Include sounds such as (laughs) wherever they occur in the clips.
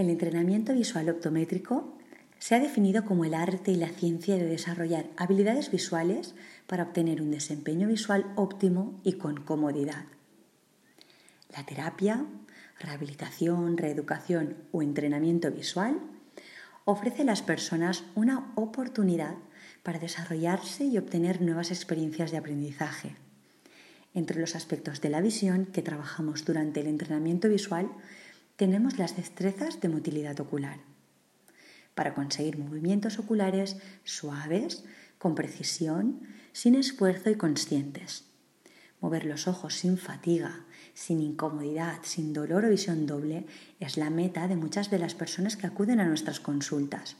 El entrenamiento visual optométrico se ha definido como el arte y la ciencia de desarrollar habilidades visuales para obtener un desempeño visual óptimo y con comodidad. La terapia, rehabilitación, reeducación o entrenamiento visual ofrece a las personas una oportunidad para desarrollarse y obtener nuevas experiencias de aprendizaje. Entre los aspectos de la visión que trabajamos durante el entrenamiento visual tenemos las destrezas de motilidad ocular, para conseguir movimientos oculares suaves, con precisión, sin esfuerzo y conscientes. Mover los ojos sin fatiga, sin incomodidad, sin dolor o visión doble es la meta de muchas de las personas que acuden a nuestras consultas.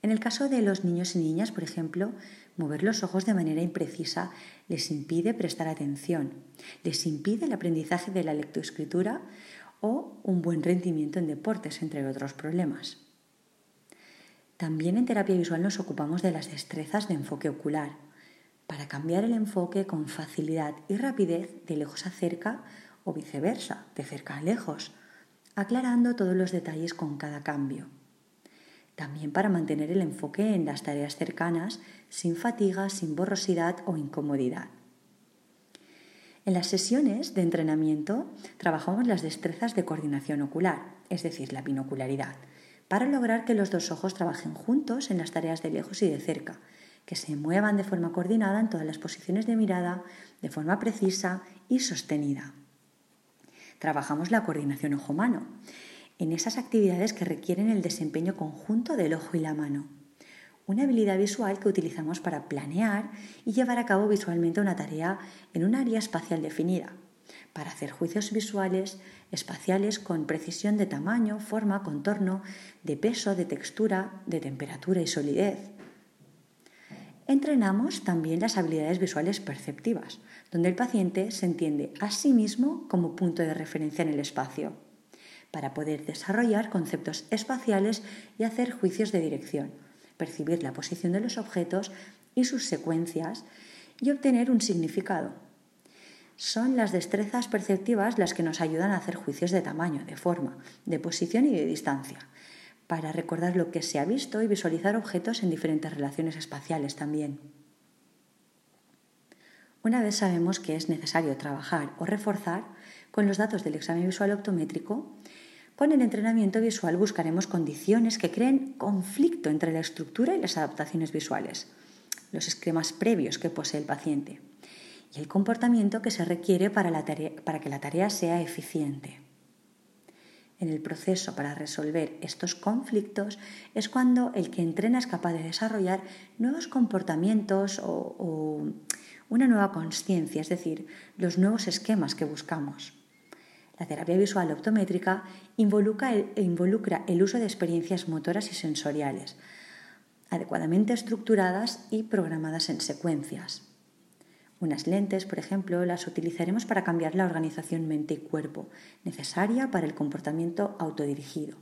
En el caso de los niños y niñas, por ejemplo, mover los ojos de manera imprecisa les impide prestar atención, les impide el aprendizaje de la lectoescritura o un buen rendimiento en deportes, entre otros problemas. También en terapia visual nos ocupamos de las destrezas de enfoque ocular, para cambiar el enfoque con facilidad y rapidez de lejos a cerca o viceversa, de cerca a lejos, aclarando todos los detalles con cada cambio. También para mantener el enfoque en las tareas cercanas sin fatiga, sin borrosidad o incomodidad. En las sesiones de entrenamiento trabajamos las destrezas de coordinación ocular, es decir, la binocularidad, para lograr que los dos ojos trabajen juntos en las tareas de lejos y de cerca, que se muevan de forma coordinada en todas las posiciones de mirada, de forma precisa y sostenida. Trabajamos la coordinación ojo-mano, en esas actividades que requieren el desempeño conjunto del ojo y la mano una habilidad visual que utilizamos para planear y llevar a cabo visualmente una tarea en un área espacial definida, para hacer juicios visuales espaciales con precisión de tamaño, forma, contorno, de peso, de textura, de temperatura y solidez. Entrenamos también las habilidades visuales perceptivas, donde el paciente se entiende a sí mismo como punto de referencia en el espacio, para poder desarrollar conceptos espaciales y hacer juicios de dirección, percibir la posición de los objetos y sus secuencias y obtener un significado. Son las destrezas perceptivas las que nos ayudan a hacer juicios de tamaño, de forma, de posición y de distancia, para recordar lo que se ha visto y visualizar objetos en diferentes relaciones espaciales también. Una vez sabemos que es necesario trabajar o reforzar con los datos del examen visual optométrico, con el entrenamiento visual buscaremos condiciones que creen conflicto entre la estructura y las adaptaciones visuales, los esquemas previos que posee el paciente y el comportamiento que se requiere para, que la tarea sea eficiente. En el proceso para resolver estos conflictos es cuando el que entrena es capaz de desarrollar nuevos comportamientos o, o una nueva conciencia, es decir, los nuevos esquemas que buscamos. La terapia visual optométrica involucra el, el uso de experiencias motoras y sensoriales, adecuadamente estructuradas y programadas en secuencias. Unas lentes, por ejemplo, las utilizaremos para cambiar la organización mente y cuerpo, necesaria para el comportamiento autodirigido.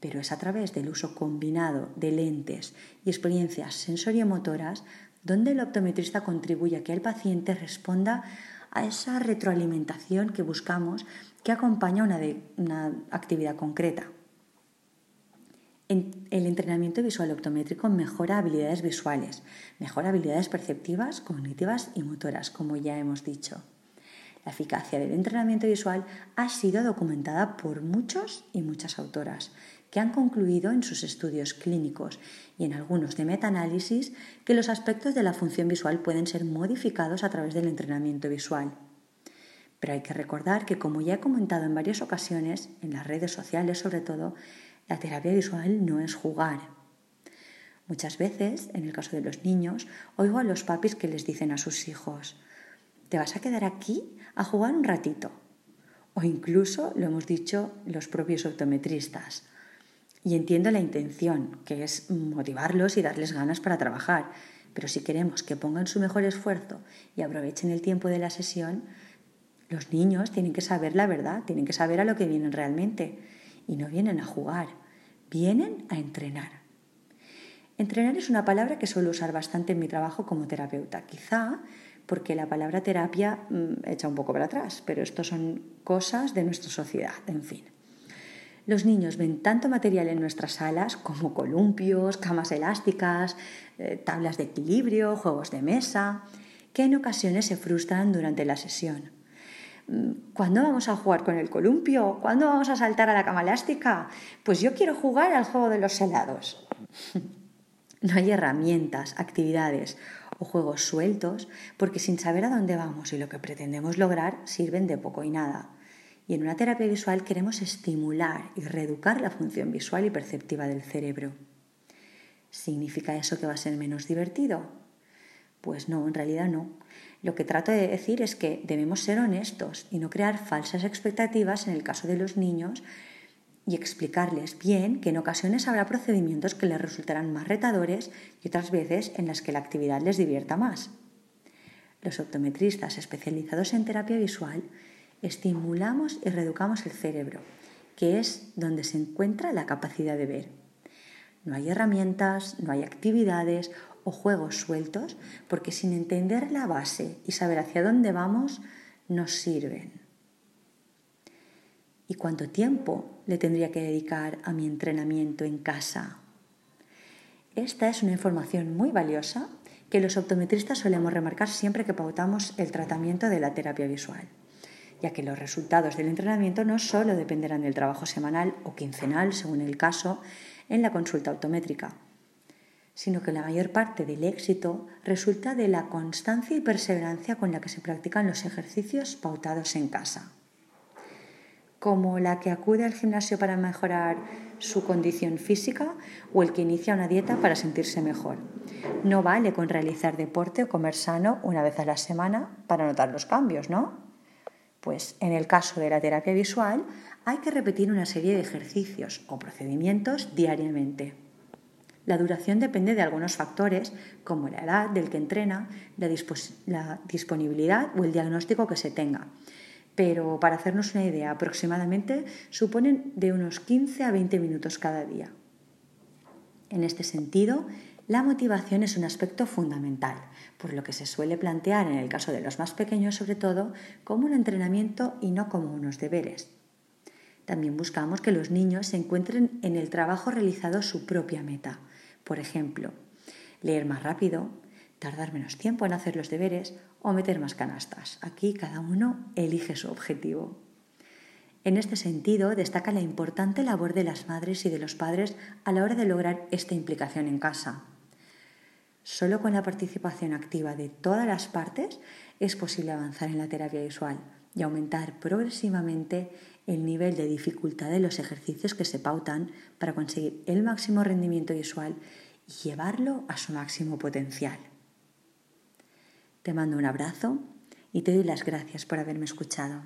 Pero es a través del uso combinado de lentes y experiencias sensoriomotoras donde el optometrista contribuye a que el paciente responda a esa retroalimentación que buscamos que acompaña una, una actividad concreta. el entrenamiento visual optométrico mejora habilidades visuales, mejora habilidades perceptivas, cognitivas y motoras, como ya hemos dicho. La eficacia del entrenamiento visual ha sido documentada por muchos y muchas autoras que han concluido en sus estudios clínicos y en algunos de metaanálisis que los aspectos de la función visual pueden ser modificados a través del entrenamiento visual. Pero hay que recordar que, como ya he comentado en varias ocasiones, en las redes sociales sobre todo, la terapia visual no es jugar. Muchas veces, en el caso de los niños, oigo a los papis que les dicen a sus hijos, ¿te vas a quedar aquí a jugar un ratito? O incluso lo hemos dicho los propios optometristas. Y entiendo la intención, que es motivarlos y darles ganas para trabajar, pero si queremos que pongan su mejor esfuerzo y aprovechen el tiempo de la sesión, los niños tienen que saber la verdad, tienen que saber a lo que vienen realmente. Y no vienen a jugar, vienen a entrenar. Entrenar es una palabra que suelo usar bastante en mi trabajo como terapeuta, quizá porque la palabra terapia mm, echa un poco para atrás, pero esto son cosas de nuestra sociedad, en fin. Los niños ven tanto material en nuestras salas como columpios, camas elásticas, eh, tablas de equilibrio, juegos de mesa, que en ocasiones se frustran durante la sesión. Mm, ¿Cuándo vamos a jugar con el columpio? ¿Cuándo vamos a saltar a la cama elástica? Pues yo quiero jugar al juego de los helados. (laughs) no hay herramientas, actividades o juegos sueltos porque sin saber a dónde vamos y lo que pretendemos lograr sirven de poco y nada. Y en una terapia visual queremos estimular y reeducar la función visual y perceptiva del cerebro. ¿Significa eso que va a ser menos divertido? Pues no, en realidad no. Lo que trato de decir es que debemos ser honestos y no crear falsas expectativas en el caso de los niños y explicarles bien que en ocasiones habrá procedimientos que les resultarán más retadores y otras veces en las que la actividad les divierta más. Los optometristas especializados en terapia visual estimulamos y reeducamos el cerebro, que es donde se encuentra la capacidad de ver. No hay herramientas, no hay actividades o juegos sueltos, porque sin entender la base y saber hacia dónde vamos, nos sirven. ¿Y cuánto tiempo le tendría que dedicar a mi entrenamiento en casa? Esta es una información muy valiosa que los optometristas solemos remarcar siempre que pautamos el tratamiento de la terapia visual ya que los resultados del entrenamiento no solo dependerán del trabajo semanal o quincenal, según el caso, en la consulta autométrica, sino que la mayor parte del éxito resulta de la constancia y perseverancia con la que se practican los ejercicios pautados en casa, como la que acude al gimnasio para mejorar su condición física o el que inicia una dieta para sentirse mejor. No vale con realizar deporte o comer sano una vez a la semana para notar los cambios, ¿no? Pues en el caso de la terapia visual hay que repetir una serie de ejercicios o procedimientos diariamente. La duración depende de algunos factores como la edad del que entrena, la, disponibilidad o el diagnóstico que se tenga. Pero para hacernos una idea, aproximadamente suponen de unos 15 a 20 minutos cada día. En este sentido, la motivación es un aspecto fundamental, por lo que se suele plantear en el caso de los más pequeños sobre todo como un entrenamiento y no como unos deberes. También buscamos que los niños se encuentren en el trabajo realizado su propia meta. Por ejemplo, leer más rápido, tardar menos tiempo en hacer los deberes o meter más canastas. Aquí cada uno elige su objetivo. En este sentido, destaca la importante labor de las madres y de los padres a la hora de lograr esta implicación en casa. Solo con la participación activa de todas las partes es posible avanzar en la terapia visual y aumentar progresivamente el nivel de dificultad de los ejercicios que se pautan para conseguir el máximo rendimiento visual y llevarlo a su máximo potencial. Te mando un abrazo y te doy las gracias por haberme escuchado.